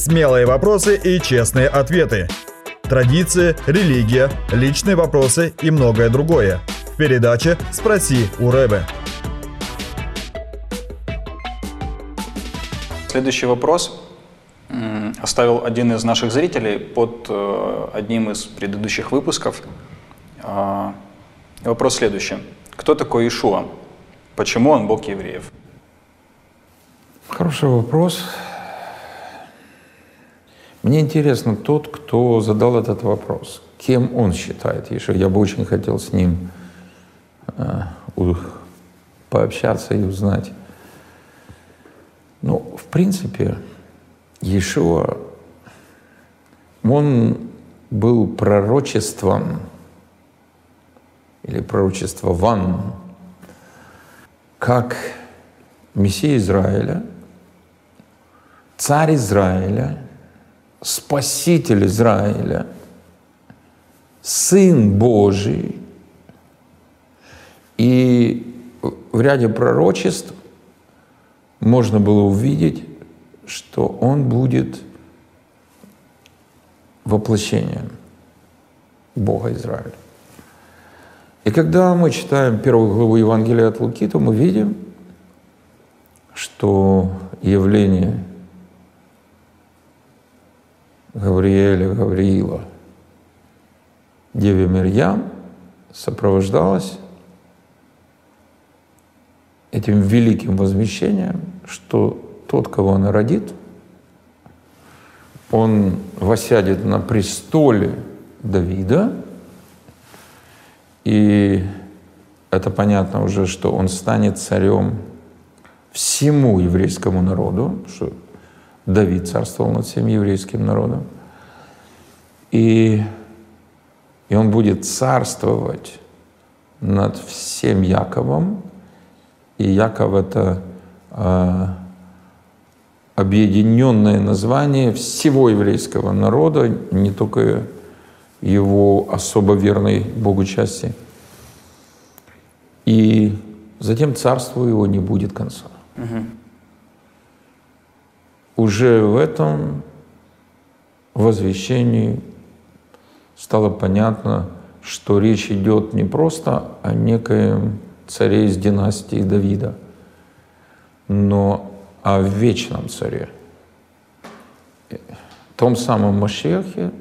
Смелые вопросы и честные ответы. Традиции, религия, личные вопросы и многое другое. В передаче «Спроси у Рэбе». Следующий вопрос оставил один из наших зрителей под э, одним из предыдущих выпусков. А, вопрос следующий. Кто такой Ишуа? Почему он Бог евреев? Хороший вопрос. Мне интересно тот, кто задал этот вопрос. Кем он считает Ишуа? Я бы очень хотел с ним э, пообщаться и узнать. Ну, в принципе, Иешуа, он был пророчеством или пророчествован как Мессия Израиля, царь Израиля, спаситель Израиля, Сын Божий. И в ряде пророчеств можно было увидеть, что он будет воплощением Бога Израиля. И когда мы читаем первую главу Евангелия от Луки, то мы видим, что явление Гавриэля, Гавриила, Деве Мирьям сопровождалось этим великим возмещением, что тот, кого она родит, он восядет на престоле Давида, и это понятно уже, что он станет царем всему еврейскому народу, что Давид царствовал над всем еврейским народом. И, и он будет царствовать над всем Яковом. И Яков — это э, объединенное название всего еврейского народа, не только его особо верной Богу части. И затем царство его не будет конца. Угу. Уже в этом возвещении стало понятно, что речь идет не просто о некоем царе из династии Давида, но о вечном царе, том самом Машехе,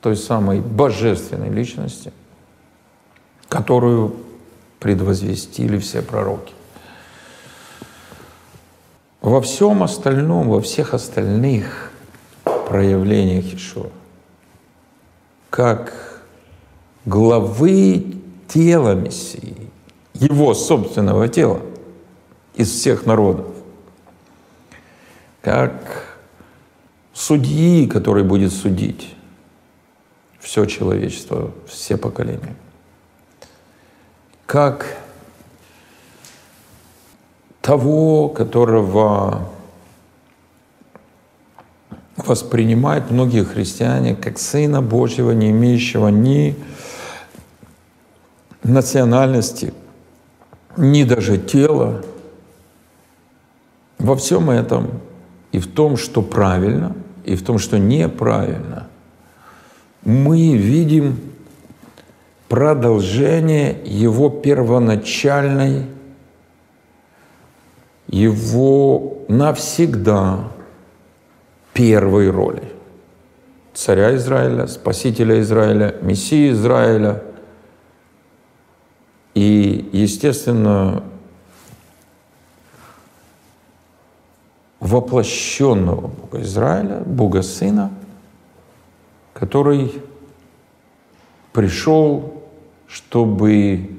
той самой божественной личности, которую предвозвестили все пророки. Во всем остальном, во всех остальных проявлениях Ишуа, как главы тела Мессии, его собственного тела из всех народов, как судьи, который будет судить все человечество, все поколения. Как того, которого воспринимают многие христиане как Сына Божьего, не имеющего ни национальности, ни даже тела. Во всем этом и в том, что правильно, и в том, что неправильно, мы видим продолжение его первоначальной, его навсегда первой роли. Царя Израиля, Спасителя Израиля, Мессии Израиля. И, естественно, воплощенного Бога Израиля, Бога Сына, который пришел, чтобы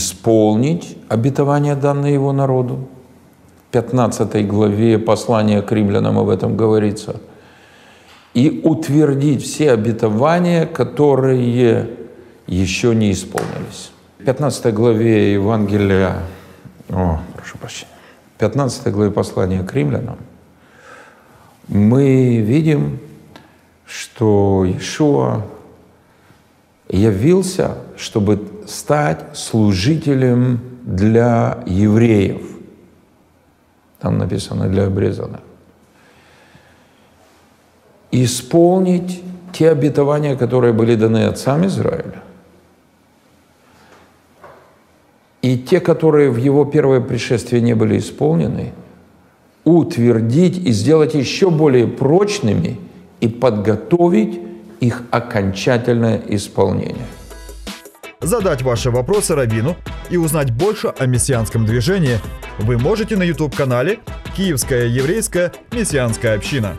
исполнить обетование, данное его народу. В 15 главе послания к римлянам об этом говорится. И утвердить все обетования, которые еще не исполнились. В 15 главе Евангелия, о, прошу прощения, 15 главе послания к римлянам, мы видим, что Иешуа явился, чтобы стать служителем для евреев. там написано для обрезанных, исполнить те обетования, которые были даны отцам Израиля, и те, которые в его первое пришествие не были исполнены, утвердить и сделать еще более прочными и подготовить их окончательное исполнение. Задать ваши вопросы Равину и узнать больше о мессианском движении вы можете на YouTube-канале «Киевская еврейская мессианская община».